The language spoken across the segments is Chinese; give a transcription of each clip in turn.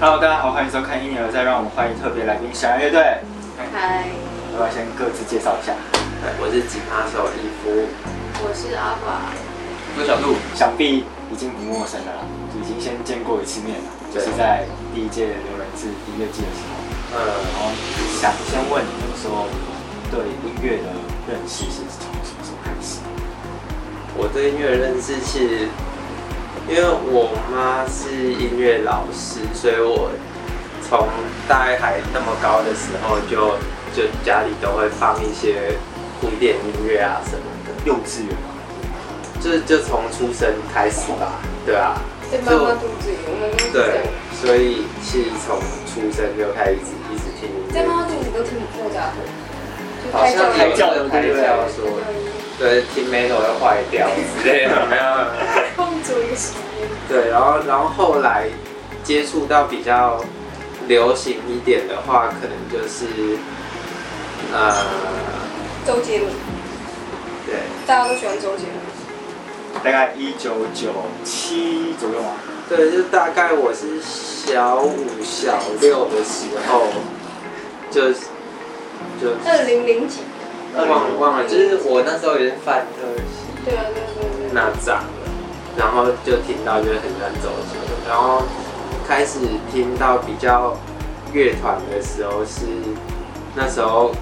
Hello，大家好，欢迎收看《婴儿再》，让我们欢迎特别来宾小羊乐队。嗨，要不要先各自介绍一下？对，我是吉他手伊夫。我是阿华。我是小鹿。想必已经不陌生了啦，已经先见过一次面了，就是在第一届刘仁志音乐季的时候。嗯，然后想先问你们说，对音乐的认识是从什么时候开始？我对音乐的认识是，因为我妈是音乐老师，所以我从大概还那么高的时候就就家里都会放一些古典音乐啊什么的，幼稚园吗？就就从出生开始吧，对啊，在妈妈肚子里，我们都对，所以是从出生就开始一直听音在妈妈，肚子都听莫扎特，就好像胎教的胎对不对教说，对，听 metal 会坏掉之类的，没有。放逐一个实验。对，然后然后后来接触到比较流行一点的话，可能就是呃，周杰伦，对，大家都喜欢周杰伦。大概一九九七左右吗？对，就大概我是小五、小六的时候，就就二零零几？忘了忘了，就是我那时候也是范特西对啊，对啊对啊对啊。那长了，然后就听到就是很喜欢周杰伦，然后开始听到比较乐团的时候是那时候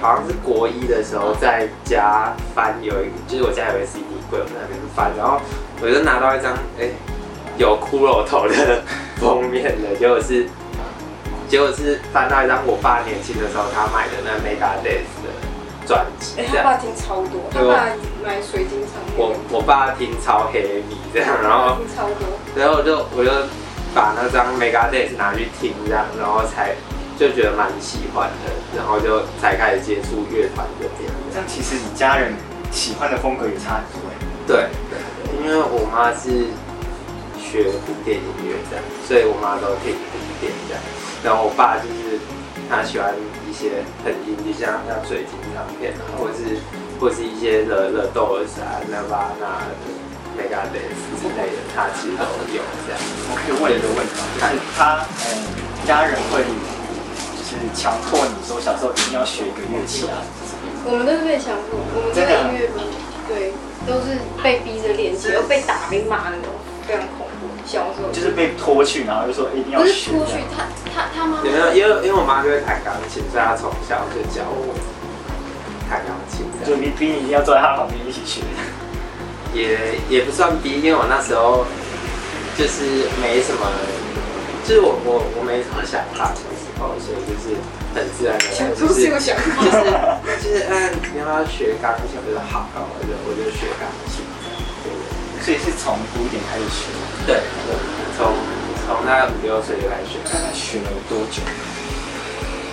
好像是国一的时候在家翻有一个，就是我家有个 CD 柜，我在那边翻，然后我就拿到一张哎、有骷髅头的封面的，结果是结果是翻到一张我爸年轻的时候他买的那 Megadeth 的专辑，哎，这样。他爸听超多，他爸买水晶唱片，我我爸听超黑米这样，然后听超多。然后我就我就把那张 Megadeth 拿去听这样，然后才就觉得蛮喜欢的，然后就才开始接触乐团这边。这样其实你家人喜欢的风格也差很多对，因为我妈是学古典音乐这样，所以我妈都听古典这样，然后我爸就是他喜欢一些很 indie，像像水晶唱片啊，或者是或是一些热热豆儿啊、Nirvana、Megadeth 之类的，他其实都有这样。我可以问一个问题吗？就是他，嗯，家人会就是强迫你说小时候一定要学一个乐器啊，我们都是被强迫，我们这个音乐班，对，都是被逼着练习，又被打、被骂那种，非常恐怖。小时候就是被拖去，然后就说一定要不是学。，拖去他他他妈妈有没有？因为因为我妈就会弹钢琴，所以她从小就教我弹钢琴。就逼逼你一定要坐在他旁边一起学。也也不算逼，因为我那时候就是没什么，就是我我我没什么想法小时候，所以就是很自然的，想出就是这个想法，就是就是嗯，你要不要学钢琴？我就说好，然后我就我就学钢琴。所以是从古典开始学，对对，从从大概五六岁就开始学，大概学了多久？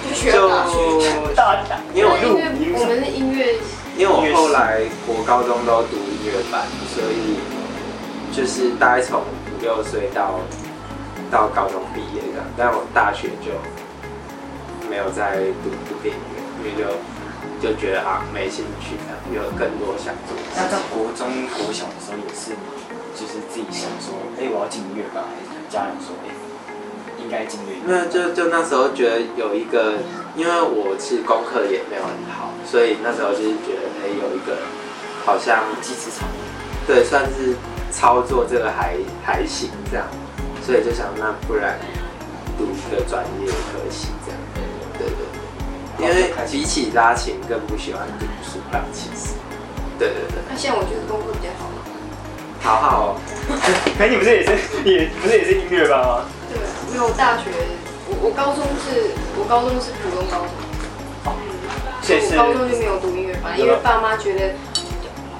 就学大学。就大因为我因为我们是音乐，因为我后来国高中都读音乐班，所以就是大概从五六岁到到高中毕业这样，但我大学就没有再读古典音乐，因为就就觉得啊没兴趣这样，有更多想做那在。国中、国小的时候也是，就是自己想说，哎、我要进音乐班，还是家人说，哎、应该进乐没有，班？就就那时候觉得有一个，因为我是功课也没有很好，所以那时候就是觉得哎、有一个好像一技之长。对，算是操作这个还还行这样，所以就想那不然读一个专业科系这样，对对对，因为比起拉琴更不喜欢读书吧，其实，对对对，那现在我觉得功课比较好。好好。哦，可你不是也是，也不是也是音乐班吗？对，没有大学，我我高中是，我高中是普通高中，所以我高中就没有读音乐班，因为爸妈觉得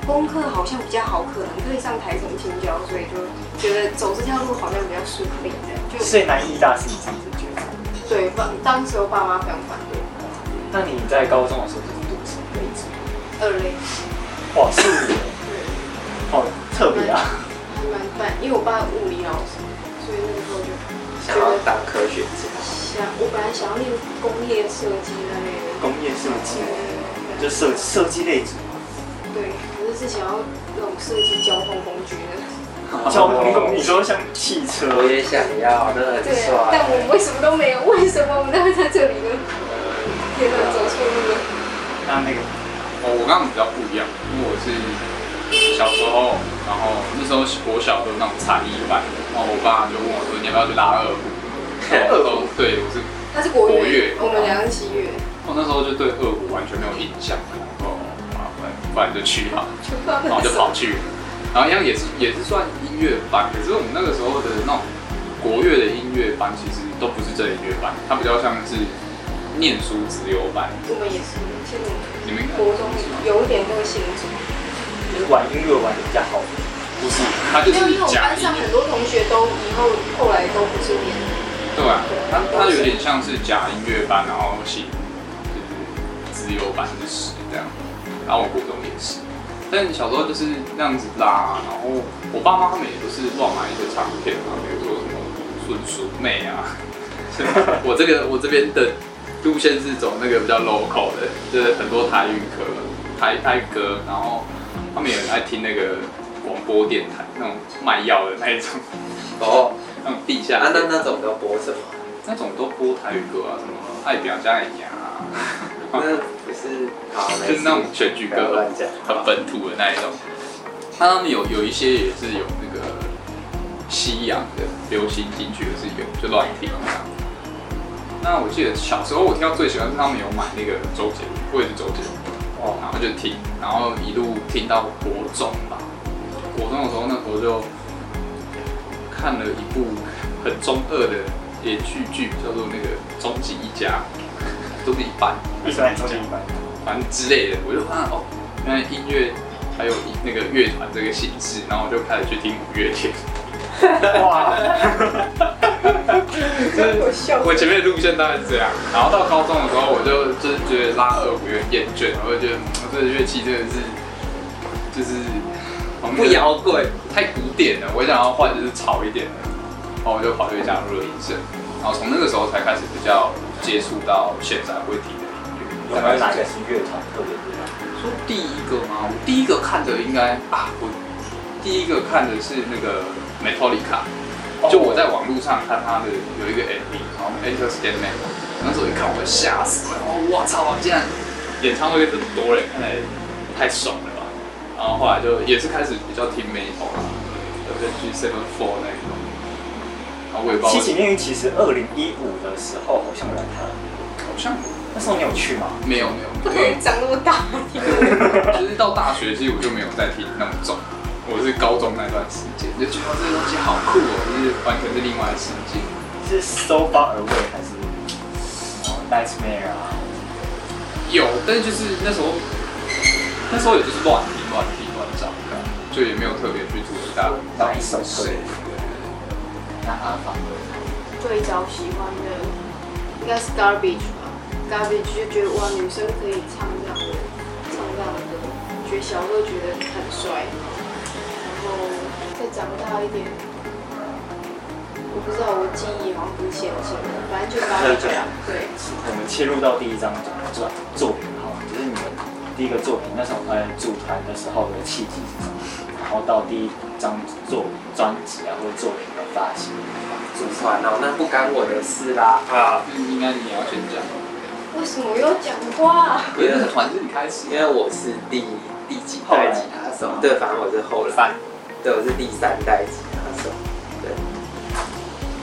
功课好像比较好，可能可以上台中青教，所以就觉得走这条路好像比较顺利，这样就所以南艺大是你自己觉得？对爸当时我爸妈非常反对，那你在高中的时候是读什么？类组？二类，哇，四年，对，好特别啊！还蛮烦，因为我爸物理老师，所以那个时候就想要当科学家，想，我本来想要念工业设计那类的，工业设计，就设设计类组。对，可是是想要那种设计交通工具的。交通工具，你说像汽车，我也想要，真的很，帅，但我为什么都没有？为什么我们都会在这里呢？天哪，走错路了。那那个哦，我跟他们比较不一样，因为我是小时候，然后那时候国小都有那种才艺班，然后我爸就问我说你要不要去拉二胡？然后我说 对，我是他是国国乐乐，我们两个西乐，我那时候就对二胡完全没有印象，然后啊，不然不然就去吧，就不知道然后就跑去，然后一样也是也是算音乐班，可是我们那个时候的那种国乐的音乐班其实都不是这音乐班，它比较像是念书自由班。我们也是，其实我们你们国中有一点那个性质。就是玩音乐玩的比较好。不是，他就没有，因为我们是假音班上很多同学都以后后来都不是念，对啊，他他有点像是假音乐班，然后写就是自由班是十这样，然后我国中也是，但小时候就是那样子拉，然后我爸妈他们也都是乱买一些唱片啊，比如说什么顺淑妹啊，我这个我这边的路线是走那个比较 local 的，就是很多台语歌、台台歌，然后他们也很爱听那个广播电台那种卖药的那一种，哦，那种地下啊，那电那种都播什么？那种都播台语歌啊，什么爱表家的牙啊，那不是好，就是那种选举歌。很本土的那一种。那他们有有一些也是有那个西洋的流行进去的是有，就乱听这样。那我记得小时候我听到最喜欢是他们有买那个周杰伦，我也是周杰伦，哦，然后就听，然后一路听到国中吧。国中的时候那时候就看了一部很中二的连续剧，叫做那个《终极一家》，都是一般。你喜欢中间一般？反正之类的，我就发现哦，原来音乐还有那个乐团这个形式，然后我就开始去听五月天。哇，我前面的路线大概是这样，然后到高中的时候，我就就是觉得拉二胡有点厌倦，我就觉得这个乐器真的是就是不摇滚，太古典了，我想要换就是潮一点的，然后我就跑去加入了音社，然后从那个时候才开始比较接触到现在会听的音乐。有没有哪个是乐团特别厉害？说第一个吗？我第一个看的应该啊，我第一个看的是那个 Metallica，就我在网络上看他的有一个 MV，然后 Enter Sandman，那时候一看我吓死了，哦我操，竟然演唱会这么多人，看来太爽了吧。然后后来就也是开始比较听 Metal 啊，有跟 G Seven Four 那一种，然后我也不知道七情恋语其实二零一五的时候好像来看，好像那时候你有去吗？没有没有，不可能长那么大，听 就是到大学，其实我就没有再听那么重。我是高中那段时间就觉得这个东西好酷哦，就是完全是另外的世界。是 So Far Away 还是什么 Nightmare 啊？有，但是就是那时候，那时候也就是乱听乱听乱找，就也没有特别去注意到到底是谁。那阿法最早喜欢的应该是 Garbage 吧，Garbage 就觉得哇，女生可以唱这样的，唱这样的歌，觉得小时候觉得很帅，再长大一点，我不知道，我记忆好像不是线性的，反正就 Garbage 啊，对，我们切入到第一张作作品好了，就是你们第一个作品那时候呃组团的时候的契机是什么？然后到第一张作专辑啊或者作品的发行，组团哦，那不干我的事啦啊！嗯，应该你要先讲，为什么要讲话、啊？因为那个团是你开始因为我是第第几代吉他手，对，反正我是后来，对，我是第三代吉他手，对，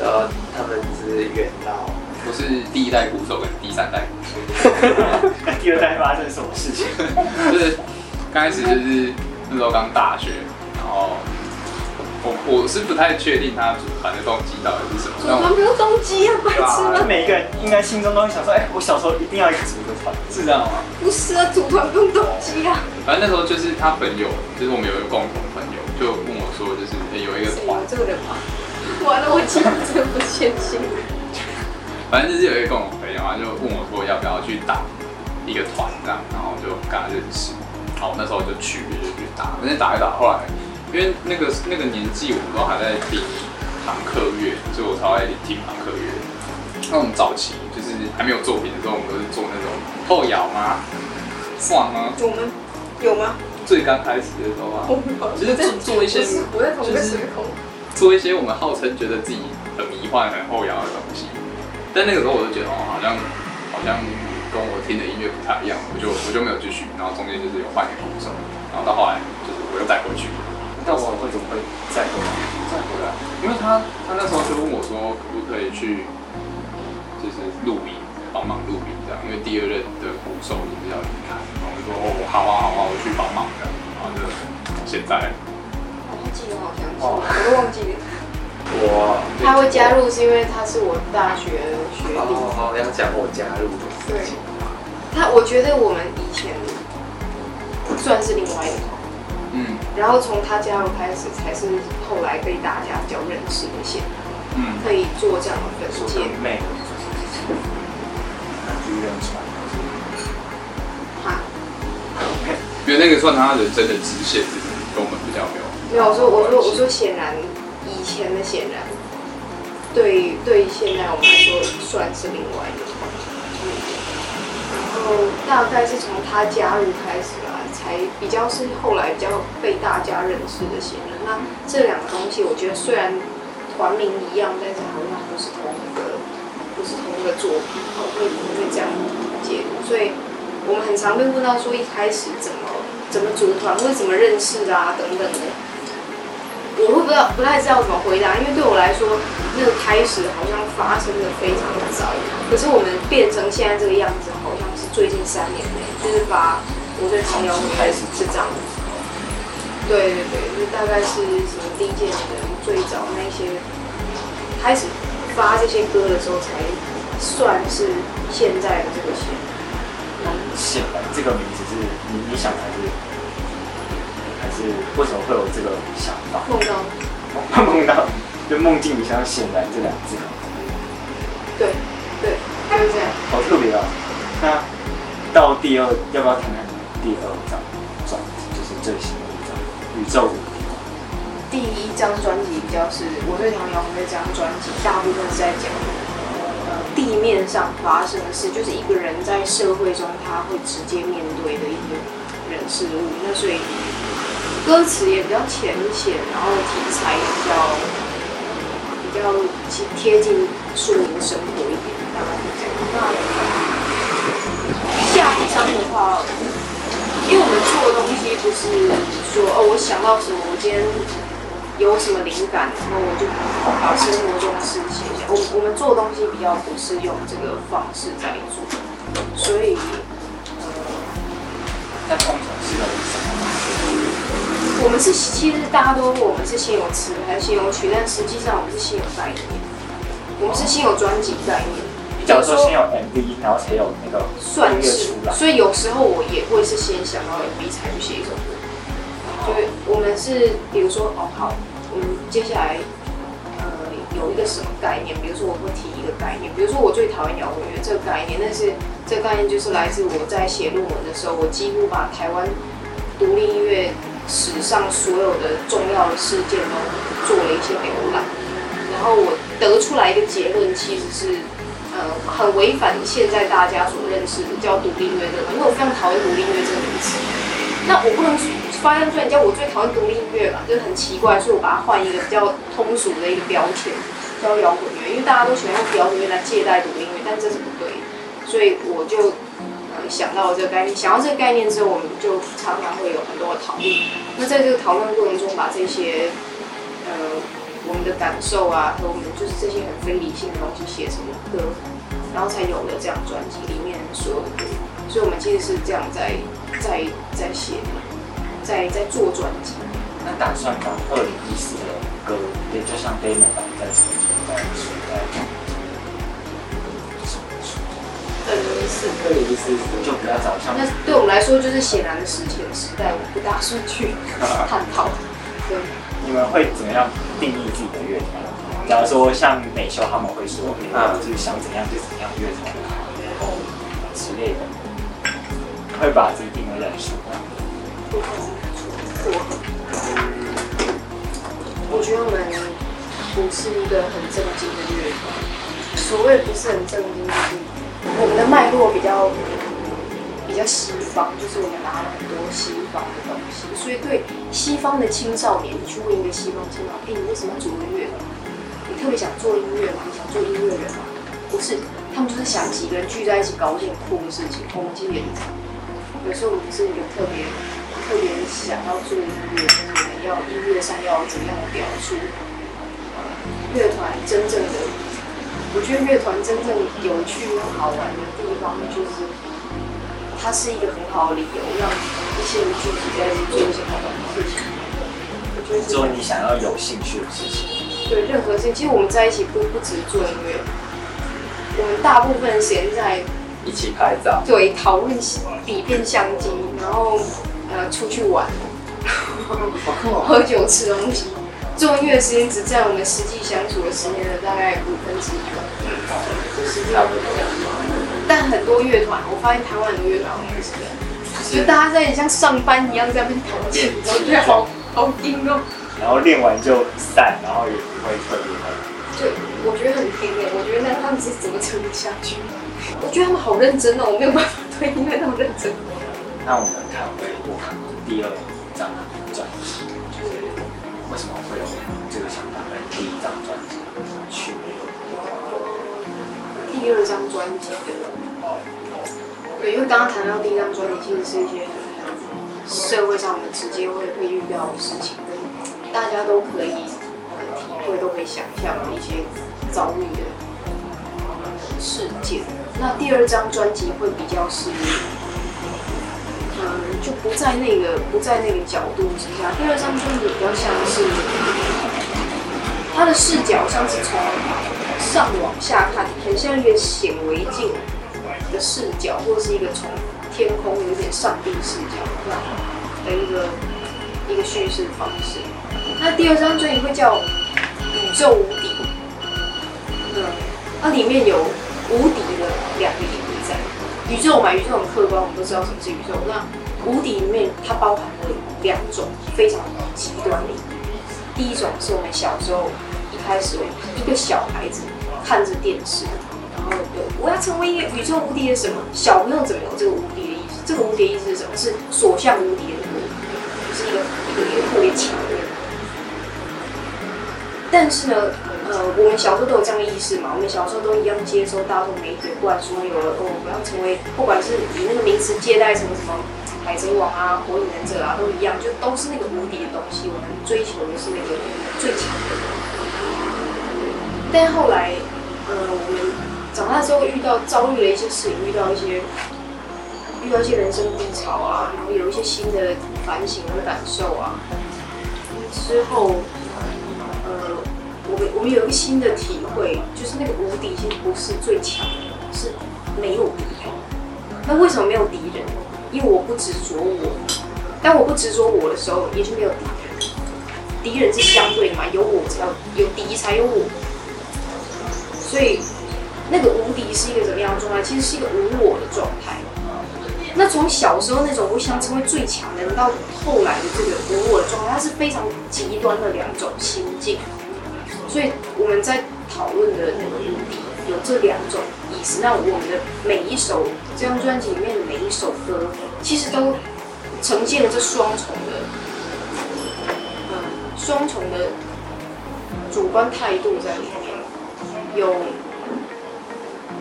然后他们是元老，我是第一代鼓手跟第三代鼓手，那 第二代发生什么事情？就是刚开始就是那时候刚大学，然后我我是不太确定他组团的动机到底是什么，组但我团不用动机啊，白痴就吗？每一个人应该心中都会想说，哎、我小时候一定要一个组一个团。是这样吗？不是啊，组团不用动机啊。反正那时候就是他朋友，就是我们有一个共同就问我说，就是、欸有一个团这个人吗？完了，我记得真不确信。反正就是有一个跟我朋友啊，就问我说要不要去打一个团这样，然后就跟他认识。好，那时候就去就去打，但是打一打，后来因为那个那个年纪，我们都还在听朋克乐，所以我超爱听朋克乐。那我们早期就是还没有作品的时候，我们都是做那种后摇吗？算吗？我们有吗？最刚开始的时候啊，我没有。就是做做一些就是我在同个时空。做一些我们号称觉得自己很迷幻、很后摇的东西，但那个时候我就觉得哦，好像好像跟我听的音乐不太一样，我就我就没有继续，然后中间就是有换一个鼓手，然后到后来就是我又再回去，那我会怎么会再回来？再回来，因为他他那时候就问我说可不可以去就是录音，帮忙录音这样，因为第二任的鼓手就是要离开，然后我就说哦好啊好啊，我去帮忙这样，然后就现在记得，好像是，我都忘记了。我他会加入是因为他是我大学的学弟。哦，好像讲我加入的事情。他我觉得我们以前算是另外一个然后从他加入开始，才是后来被大家比较认识的线，嗯可以做这样的分说界那去认出来。哈，因为那个算他人生的支线，跟我们比较没有。没有，我说我说我说显然以前的显然，对对现在我们来说算是另外一个。然后大概是从他加入开始啦，才比较是后来比较被大家认识的显然。那这两个东西，我觉得虽然团名一样，但是好像不是同一个，是同一个作品，我会不会这样解读。所以我们很常被问到说，一开始怎么怎么组团，或者怎么认识啊，等等的。我会不知道，不太知道怎么回答，因为对我来说，那个开始好像发生的非常的早，可是我们变成现在这个样子，好像是最近三年内，就是把我对朋友开始这样子。对对对，就大概是什么第一届的最早那些开始发这些歌的时候，才算是现在的这个线。那显然这个名字是你你想还是还是为什么会有这个想法？梦到，梦到就梦境里像显然这两个字，对对，就是这样。好特别啊！那到第二，要不要谈谈第二张专辑？就是最新的一张《宇宙。第一张专辑比较是我对唐瑶的这张专辑，大部分是在讲呃地面上发生的事，就是一个人在社会中他会直接面对的一些人事物。那所以歌词也比较浅显，然后题材也比较比较贴贴近庶民生活一点，大概是这样。那下一张的话，因为我们做的东西不是说哦，我想到什么，我今天有什么灵感，然后我就把生活中的事写下。我我们做东西比较不是用这个方式在做，所以呃，那通常是用什么？我们是其实大家都问我们是先有词还是先有曲，但实际上我们是先有概念，我们是先有专辑概念。假如说先有 MV，然后才有那个算是所以有时候我也会是先想到 MV 才去写一首歌。所以我们是，比如说，哦，好，我们接下来呃有一个什么概念，比如说我会提一个概念，比如说我最讨厌摇滚乐这个概念，但是这个概念就是来自我在写论文的时候，我几乎把台湾独立音乐史上所有的重要的事件都做了一些浏览，然后我得出来一个结论，其实是。呃，很违反现在大家所认识的叫独立音乐这个，因为我非常讨厌独立音乐这个名词。那我不能发现出来，你叫我最讨厌独立音乐吧，就是很奇怪，所以我把它换一个比较通俗的一个标签，叫摇滚乐，因为大家都喜欢用摇滚乐来借代独立音乐，但这是不对，所以我就想到了这个概念，想到这个概念之后，我们就常常会有很多的讨论。那在这个讨论过程中，把这些呃我们的感受啊，和我们就是这些很非理性的东西写成歌，然后才有了这张专辑里面所有的歌。所以我们其实是这样在在在写，在在做专辑。那打算把二零一四的歌，也就像 demo 版再重新再出在二零一四，二零一四就比较早像那对我们来说就是显然的史前时代，我不打算去探讨。对，你们会怎么样定义自己的乐团？假如说像美秀他们会说，啊，就是想怎样就怎样乐团之类的，会把自己定位在什么？我觉得我们不是一个很正经的乐团。所谓不是很正经，就是我们的脉络比较比较西方，就是我们拿了很多西方的东西，所以对西方的青少年，你去问一个西方青少年，哎，你为什么组个乐团？你特别想做音乐吗？你想做音乐人吗？不是，他们就是想几个人聚在一起搞一件酷的事情。我们其实也是这样，有时候我们是有特别特别想要做音乐，就是我们要音乐上要怎么样的表述。乐团真正的，我觉得乐团真正有趣又好玩的地方，就是它是一个很好的理由，让一些人聚集在一起做一些好玩的事情。我觉得做你想要有兴趣的事情。对任何事情，其实我们在一起不不只是做音乐，我们大部分时间在一起拍照，对讨论底片相机，然后呃出去玩，喝酒吃东西。做音乐的时间只占我们实际相处的时间的大概五分之一吧，就是这样。但很多乐团，我发现台湾很多乐团好像是这样，就大家在像上班一样在那边弹琴，我觉得好好硬哦。然后练完就散，然后也不会特别的。就我觉得很拼诶，我觉得那他们是怎么撑得下去？我觉得他们好认真哦，我没有办法对音乐那么认真。那我们看回我第二张专辑，就是为什么会有这个想法跟第一张专辑区别？第二张专辑的，对，因为刚刚谈到第一张专辑，其实是一些社会上的直接会会遇到的事情，跟大家都可以体会、都可以想象的一些遭遇的事件。那第二张专辑会比较是，嗯，就不在那个不在那个角度之下。第二张专辑比较像是，它的视角像是从上往下看，很像一个显微镜的视角，或是一个从天空有点上帝视角这样的一个一个叙事方式。那第二张专辑会叫《宇宙无敌》，嗯，它里面有无敌的两个意义在。宇宙嘛，宇宙很客观，我们都知道什么是宇宙。那无敌里面它包含了两种非常极端的。第一种是我们小时候一开始一个小孩子看着电视，然后对我要成为一个宇宙无敌的什么？小朋友怎么有这个无敌的意思？这个无敌意思是什么？是所向无敌的那个无敌，是一个一个一个特别强。但是呢，呃，我们小时候都有这样的意识嘛，我们小时候都一样接收大众媒体的灌输，有了哦，我要成为，不管是以那个名词借代成什么海贼王啊、火影忍者啊，都一样，就都是那个无敌的东西，我们追求的是那个最强的。但后来，呃，我们长大之后遇到遭遇了一些事情，遇到一些遇到一些人生低潮啊，然后有一些新的反省和感受啊，之后。我们我们有一个新的体会，就是那个无敌其实不是最强的，是没有敌人。那为什么没有敌人？因为我不执着我，当我不执着我的时候，也就没有敌人。敌人是相对的嘛，有我才要有敌才有我。所以那个无敌是一个怎么样的状态？其实是一个无我的状态。那从小时候那种我想成为最强的人，到后来的这个无我的状态，它是非常极端的两种心境。所以我们在讨论的那个目的有这两种意思。那我们的每一首这张专辑里面的每一首歌，其实都呈现了这双重的，嗯，双重的主观态度在里面，有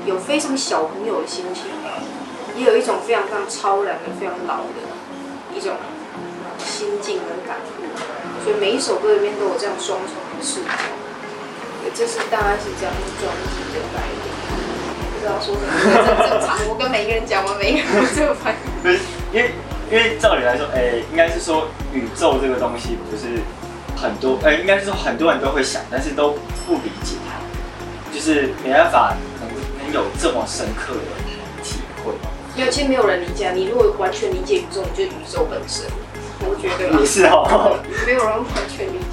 有非常小朋友的心情。也有一种非常非常超然的、非常老的一种心境跟感悟，所以每一首歌里面都有这样双重的视角。对，这是大概是这样专辑的概念。不知道说什么正常，我跟每一个人讲，我每一个人这个反应。对，因为因为照理来说，哎、应该是说宇宙这个东西不是很多，哎、应该是说很多人都会想，但是都不理解它，就是没办法能能有这么深刻的体会。没有，其实没有人理解。你如果完全理解宇宙，你就是宇宙本身。我觉得啦也是哦，没有人完全理解。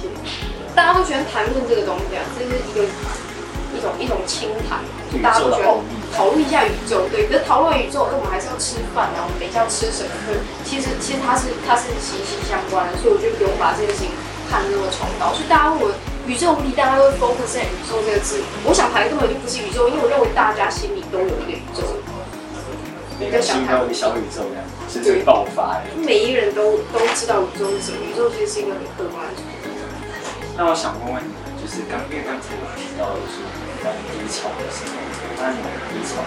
大家都喜欢谈论这个东西啊，这是一个一种一种清谈，就大家都喜欢讨论一下宇宙。对，可是讨论宇宙，那我们还是要吃饭啊，我们等一下要吃什么？其实其实它是它是息息相关的，所以我觉得不用把这件事情看得那么重蹈。所以大家问我宇宙无敌，大家都会 focus 在宇宙这个字。我想谈的根本就不是宇宙，因为我认为大家心里都有一个宇宙。每个心都有一个小宇宙这样，直接爆发的。每一个人都都知道宇宙是什么，宇宙其实是一个很客观的。那我想问问你们就是刚因为刚才有提到的是在低潮的时候那你们的低潮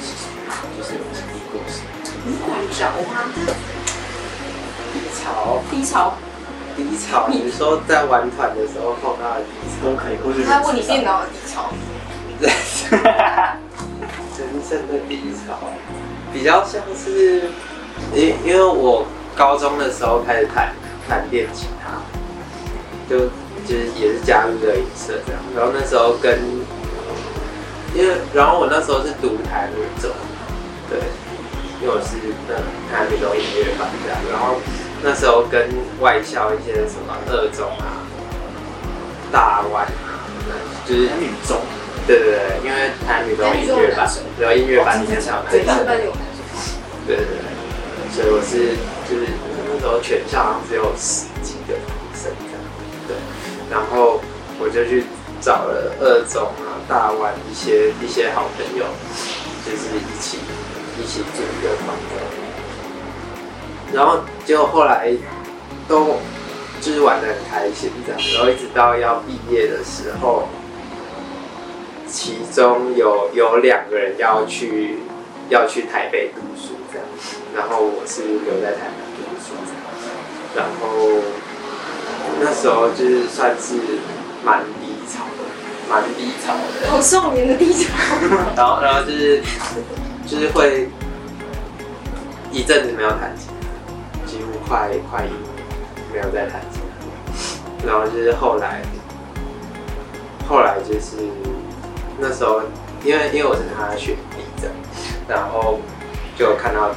是什么就是有什么故事你管不吗低潮低潮低潮比如说在玩团的时候碰到都可以过去他问你电脑的低潮对真正的低潮比较像是因因为我高中的时候开始谈谈恋情就就是也是加入热音社这样，然后那时候跟，因为然后我那时候是读台女中，对，因为我是那台女中音乐班这样，然后那时候跟外校一些什么二中啊、大湾啊，就是女中，对对对，因为台女中音乐班，然后音乐班里面才有对，男生，一般有男生。对对对，所以我是就是那时候全校只有十几，然后我就去找了二中啊、大湾一些一些好朋友，就是一起一起住一个团的，然后结果后来都就是玩的很开心这样，然后一直到要毕业的时候。其中有有两个人要去要去台北读书这样，然后我是留在台南读书，然后那时候就是算是蛮低潮的，蛮低潮的。好少年的低潮，然后然后就是就是会一阵子没有弹琴，几乎快快一年没有再弹琴，然后就是后来后来就是那时候因为因为我是他的学弟这样，然后就看到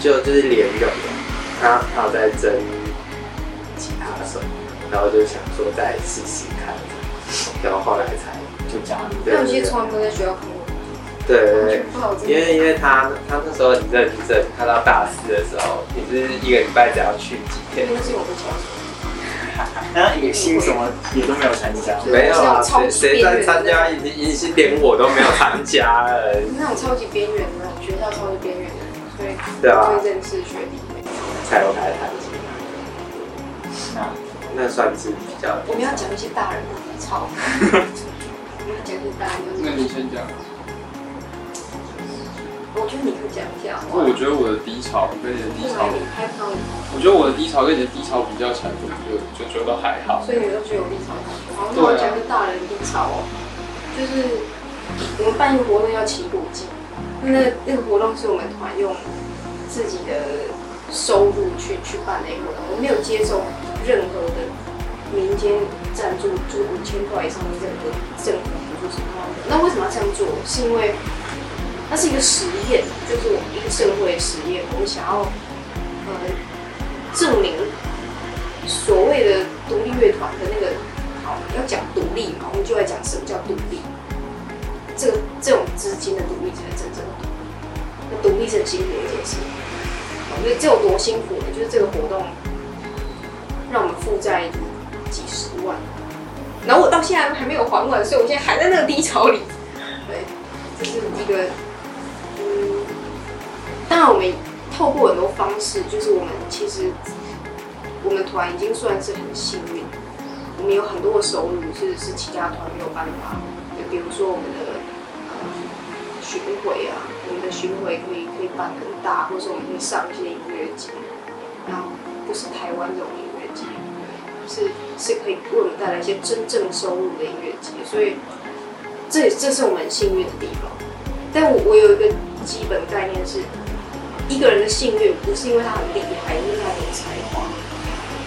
就就是连友的他他有在争吉他手，然后就想说再试试看，然后后来才就加入。那有些从来没有在学校看过，对因为因为他他那时候你认真他到大四的时候，你是一个礼拜只要去几天？那是我的教授。那野心什么也都没有参加，没有啊，超谁谁在参加？已经已经连我都没有参加了。那种超级边缘的，学校超级边缘的，所以对啊会认识学弟妹。才有开始弹琴，那那算是比较。我们要讲一些大人的低潮，我们要讲一些大人那。你先讲。我觉得你可以讲一下。不我觉得我的低潮跟你的低潮，我觉得我的低潮跟你的低潮比较起来，我就就觉得还好。所以你都只有低潮。好，那我讲个大人的低潮哦，就是我们办一个活动叫祈福季，那那个活动是我们团用自己的收入去去办的一个活动，我没有接受任何的民间赞助，就五千块以上的任何政府补助什么的。那为什么要这样做？是因为它是一个实验，就是我们一个社会实验，我们想要呃证明所谓的独立乐团的那个，好要讲独立嘛，我们就要讲什么叫独立。这个这种资金的独立才是真正的独立。那独立是很辛苦一件事，好所以这有多辛苦呢？就是这个活动让我们负债几十万，然后我到现在还没有还完，所以我现在还在那个低潮里。对，这是一个，嗯，当然我们透过很多方式，就是我们其实我们团已经算是很幸运，我们有很多的收入是是其他团没有办法，就比如说我们的巡回啊，我们的巡回可以可以办很大，或者是我们可以上一些音乐节，然后不是台湾这种，是是可以为我们带来一些真正收入的音乐节，所以这这是我们幸运的地方。但我我有一个基本概念是，一个人的幸运不是因为他很厉害，因为他有才华。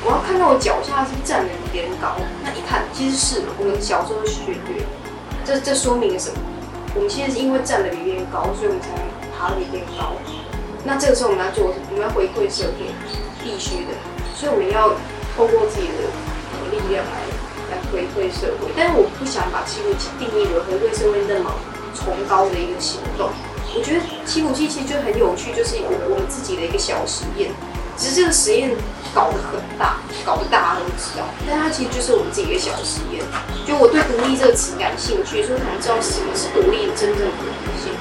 我要看到我脚下是站的比别人高，那一看其实是我们小时候的学乐，这这说明了什么？我们其实是因为站的比别人高，所以我们才爬的比别人高。那这个时候我们要做？我们要回馈社会，必须的。所以我们要透过自己的力量来来回馈社会。但是我不想把七五七定义为回馈社会那么崇高的一个行动。我觉得七五七其实就很有趣，就是我我们自己的一个小实验。只是这个实验搞得很大，搞得大家都知道，但它其实就是我们自己一个小实验。就我对独立这个词感兴趣，所以我想知道什么是独立的真正的独立性。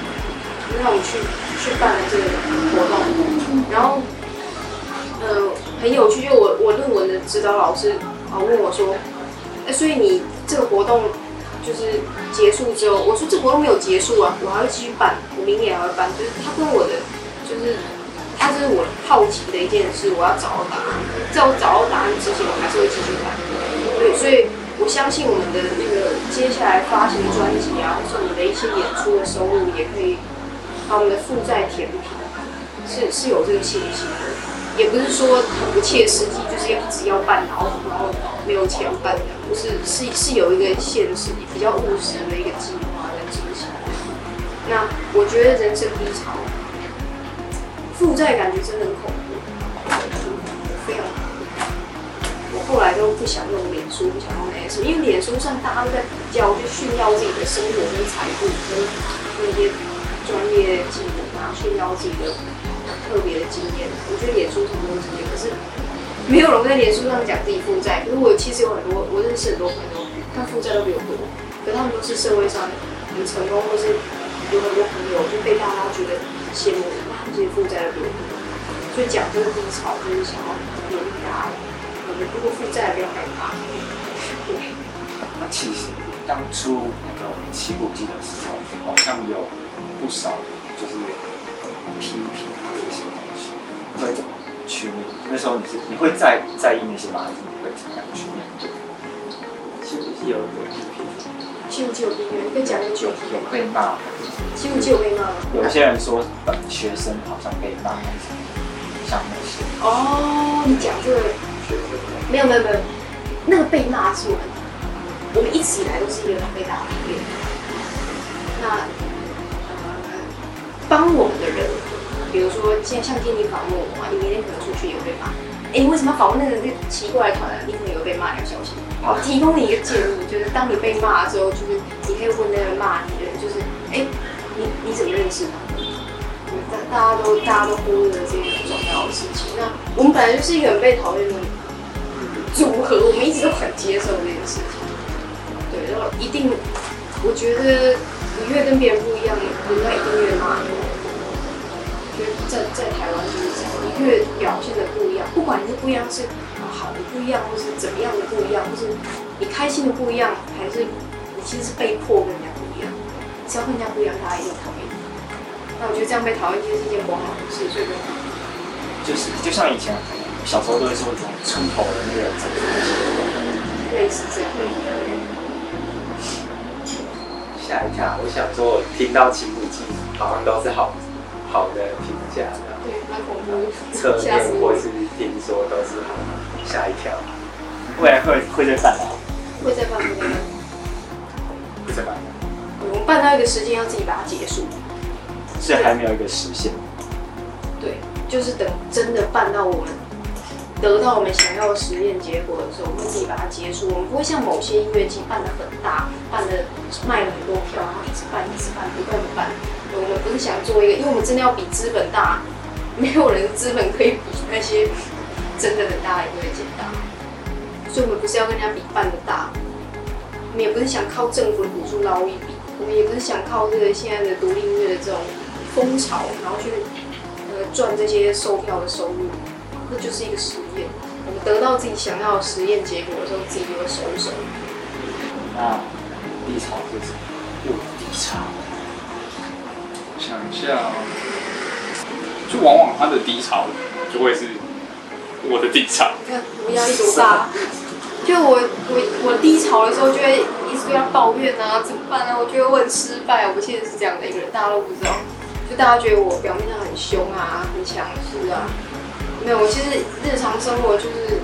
就让我去去办了这个活动，然后，呃，很有趣，就我我论文的指导老师啊问我说，哎、所以你这个活动就是结束之后，我说这活动没有结束啊，我还会继续办，我明年还会办，就是他跟我的就是他这是我好奇的一件事，我要找到答案。在我找到答案之前，我还是会继续办。对，所以我相信我们的那个接下来发行专辑啊，或是你的一些演出的收入，也可以把我们的负债填平，是是有这个信心的。也不是说很不切实际，就是要一直要办，然后然后没有钱办的，不是是是有一个现实比较务实的一个计划在执行。那我觉得人生低潮，负债感觉真的很恐怖，非常恐怖。我后来都不想用脸书，不想用 S，因为脸书上大家都在比较，就炫耀自己的生活跟财富跟那些专业技能啊，炫耀自己的特别的经验。我觉得脸书什么都是这样，可是没有人在脸书上讲自己负债。可是我其实有很多，我认识很多朋友，他负债都比我多，可他们都是社会上很成功，或是有很多朋友就被大家觉得羡慕，他们这些负债都比我多。所以讲这个低潮，就是想要鼓励大家，我们如果负债不要害怕。对，那其实当初那个起步机的时候，好像有不少就是批评他的一些东西，会怎么去面对？那时候你是你会在在意那些吗？还是你会怎么样去面对？是不是有有批评？西游记有音乐，你可以讲有被骂吗？西游记有被骂吗？有些人说本学生好像被骂，还是像那些哦，你讲这个没有没有没有，那个被骂是我们，我们一直以来都是一个很被打的。那，帮我们的人，比如说现在像今天你访问我嘛，你明天可能出去也会被骂。哎，你为什么要访问那个那个奇怪的团啊？你可能有被骂，你要小心。我提供你一个建议，就是当你被骂的时候，就是你可以问那个骂你的人，就是哎，你你怎么认识他？大大家都大家都忽略了这个很重要的事情。那我们本来就是一个很被讨厌的组合，我们一直都很接受这件事情。对，然后一定，我觉得你越跟别人不一样，人家一定越骂你。在在台湾就是这样，你越表现的不一样，不管你是不一样是好的不一样，或是怎么样的不一样，或是你开心的不一样，还是你其实是被迫跟人家不一样，只要跟人家不一样，大家一定讨厌你。那我觉得这样被讨厌其实是一件不好的事，所以就是就像以前小时候都会说这种村头的那个怎么类似这样。吓一跳，我想说，我听到起步机好像都是好好的评价，这样对，蛮恐怖的，侧吓死我面或是听说都是，吓一跳。未来会会再办吗？会再办不再办？会再办，我们办到一个时间要自己把它结束。是还没有一个实现。对，就是等真的办到我们得到我们想要的实验结果的时候，我们会自己把它结束。我们不会像某些音乐季办的很大，办的卖了很多票，然后一直办一直办，不断的办。我们不是想做一个，因为我们真的要比资本大，没有人资本可以比那些真的很大的音乐节大。所以我们不是要跟人家比办的大，我们也不是想靠政府的补助捞一笔，我们也不是想靠这个现在的独立音乐的这种风潮，然后去呃赚这些售票的收入，这就是一个实验。我们得到自己想要的实验结果的时候，自己就会收手。那低潮是什么？又低潮。想一下，就往往他的低潮就会是我的低潮。你看我们压力多大？就我我我低潮的时候，就会一直对他抱怨啊，怎么办啊？我觉得我很失败，我其实是这样的一个人，大家都不知道。就大家觉得我表面上很凶啊，很强势啊，没有，我其实日常生活就是，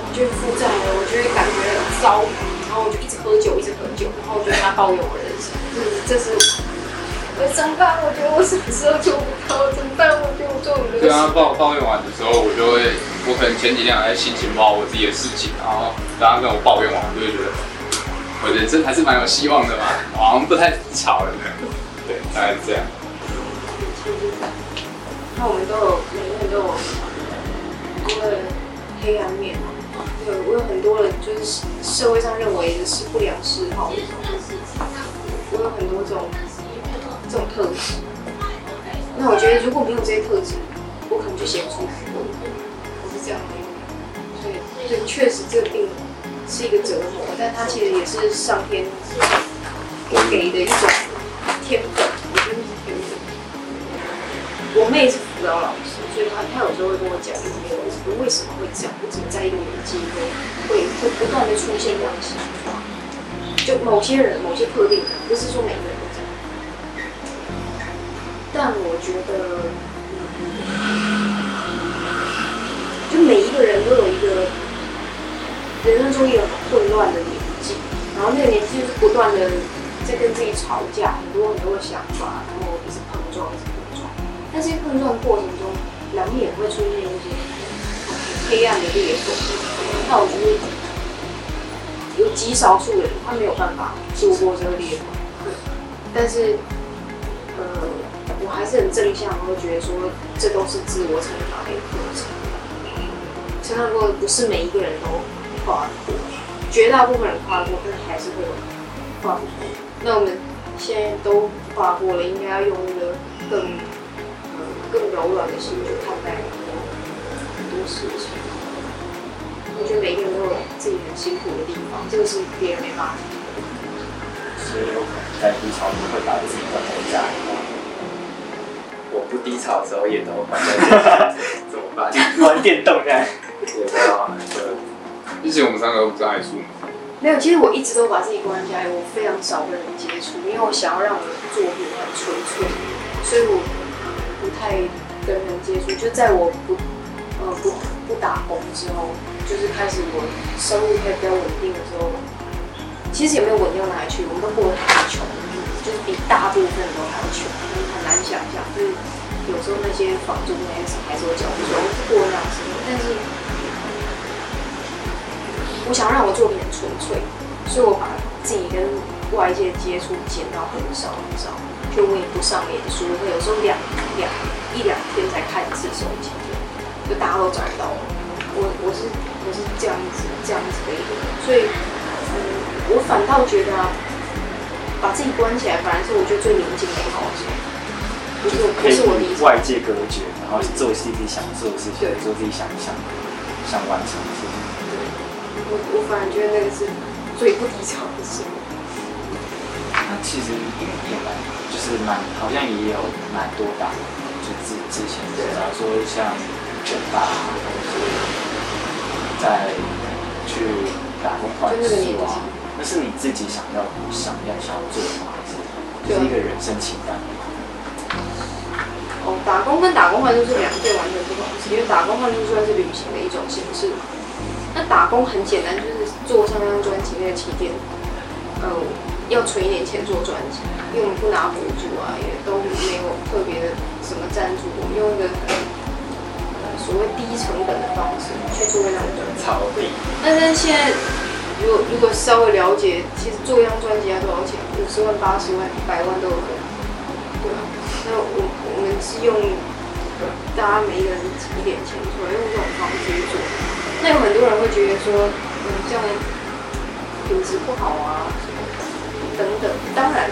我就负债了，我就会感觉很糟，然后我就一直喝酒，一直喝酒，然后我就跟他抱怨我人生，这是这是我怎么办？我觉得我什么时候做不到？怎么办？我觉得我做不到。对啊。抱抱怨完的时候，我就会，我可能前几天还在心情报我自己的事情，然后大家跟我抱怨完，我就会觉得我人生还是蛮有希望的嘛，好像不太低潮了呢。对，大概是这样。那我们都有每个人都有多的黑暗面，对我有很多人，就是社会上认为的是不良嗜好，我有很多这种这种特质。那我觉得如果没有这些特质，我可能就写不出来。我是这样的，所以对，确实这个病是一个折磨，但它其实也是上天给的一种天分，我觉得是天分。我妹是辅导老师，所以她她有时候会跟我讲一些为什么会这样，为什么在一个年纪会会会不断的出现这样的情况。就某些人，某些特定人，不是说每个人但我觉得，就每一个人都有一个人生中一个混乱的年纪，然后那个年纪就是不断的在跟自己吵架，很多很多的想法，然后一直碰撞，一直碰撞。但这些碰撞过程中，难免会出现一些黑暗的裂缝。那我觉得有极少数人，他没有办法度过这个裂缝，但是，呃，还是很正向，我会觉得说，这都是自我成长的一个过程。成长过程不是每一个人都跨过，绝大部分人跨过，但还是会有跨不过。那我们现在都跨过了，应该要用一个更呃更柔软的心去看待很多事情。我觉得每个人都有自己很辛苦的地方，这个是别人没办法。所以在低潮就会把自己关在家里，我不低潮的时候也都关在 家里，怎么办？玩电动这样。也没有啊，就之前我们三个都不是爱数嘛，没有，其实我一直都把自己关在家里，我非常少跟人接触，因为我想要让我的作品很纯粹，所以我不太跟人接触。就在我不呃不不打工之后，就是开始我收入比较稳定的时候，其实也没有稳定到哪里去，我们都过得很穷，就是比大部分人都还要穷，就是很难想象，就是有时候那些房租那些还是我缴不出来，我是过那样的生活，但是。我想让我作品很纯粹，所以我把自己跟外界接触减到很少很少，就我也不上脸书，会有时候两两一两天才看一次手机，就大家都找得到我。我我是我是这样子这样子的一个，所以，我反倒觉得，把自己关起来，反而是我觉得最宁静美好的就。是不是我理解，外界隔绝，然后做自己想做的事情，做自己想想想完成的事情。我我反而觉得那个是最不低潮的事。那其实也也蛮，就是蛮，好像也有蛮多打，就之之前，假如说像酒吧，或者是在去打工换宿啊，那是你自己想要想要想要做的吗？还是就是一个人生清单？哦，打工跟打工换宿是两件完全不同的事，因为打工换宿算是旅行的一种形式嘛。那打工很简单，就是做上张专辑那个起点，呃，要存一点钱做专辑，因为我们不拿补助啊，也都没有特别的什么赞助，我们用一个所谓低成本的方式去做一张专辑。草地。但是现在，如果如果稍微了解，其实做一张专辑要多少钱？五十万、八十万、一百万都有可能，对啊？那我我们是用大家每一个人挤一点钱出来，用这种方式去做。那有很多人会觉得说，嗯，这样品质不好啊，等等。当然，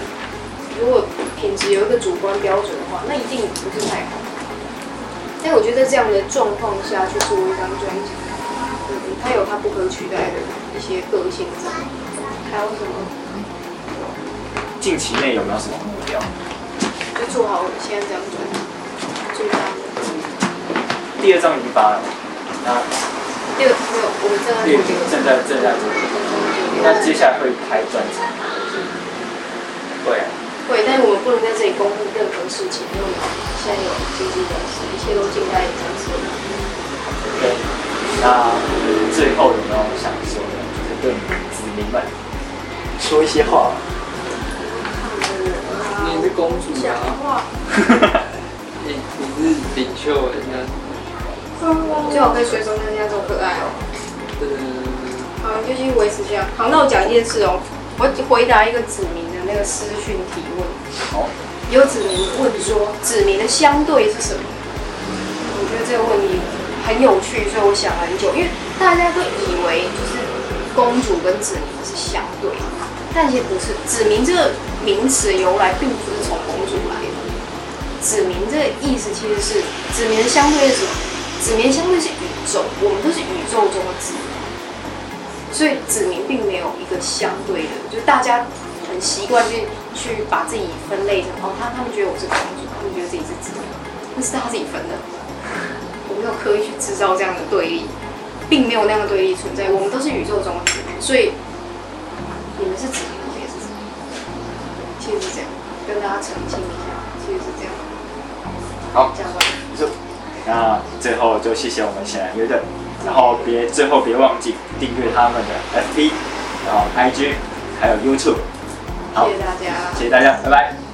如果品质有一个主观标准的话，那一定不是太好。但我觉得这样的状况下去做一张专辑，嗯，它有它不可取代的一些个性在。还有什么？近期内有没有什么目标？就做好现在这张专辑，最大的。第二张已经发了，那第二没有，我们正在正在正在做，那接下来会开专辑吗？会啊。会，但是我们不能在这里公布任何事情，因为我们现在有经纪公司，一切都尽在公司。对，那最后有没有想说的，就是对子民们说一些话？你是公主讲啊，话，你你是领袖人家，最好可以随手看人家这么可爱哦。呃，好，你就继续维持这样。好，那我讲一件事哦，我回答一个子民的那个私讯提问。好，有子民问说，子民的相对是什么？我觉得这个问题很有趣，所以我想了很久，因为大家都以为就是公主跟子民是相对，但其实不是。子民这个名词的由来并不是从公主来的，子民这个意思其实是子民相对是什么？子民相对是宇宙，我们都是宇宙中的子民，所以子民并没有一个相对的，就大家很习惯去去把自己分类成哦，他他们觉得我是公主，他们觉得自己是子民，那是他自己分的。我没有刻意去制造这样的对立，并没有那样的对立存在。我们都是宇宙中的子民，所以你们，是子民。其实是这样，跟大家澄清一下，其实是这样。好，讲完。那最后就谢谢我们显然乐队，然后别最后别忘记订阅他们的 FB，然后 IG，还有 YouTube。好谢谢大家。谢谢大家，拜拜。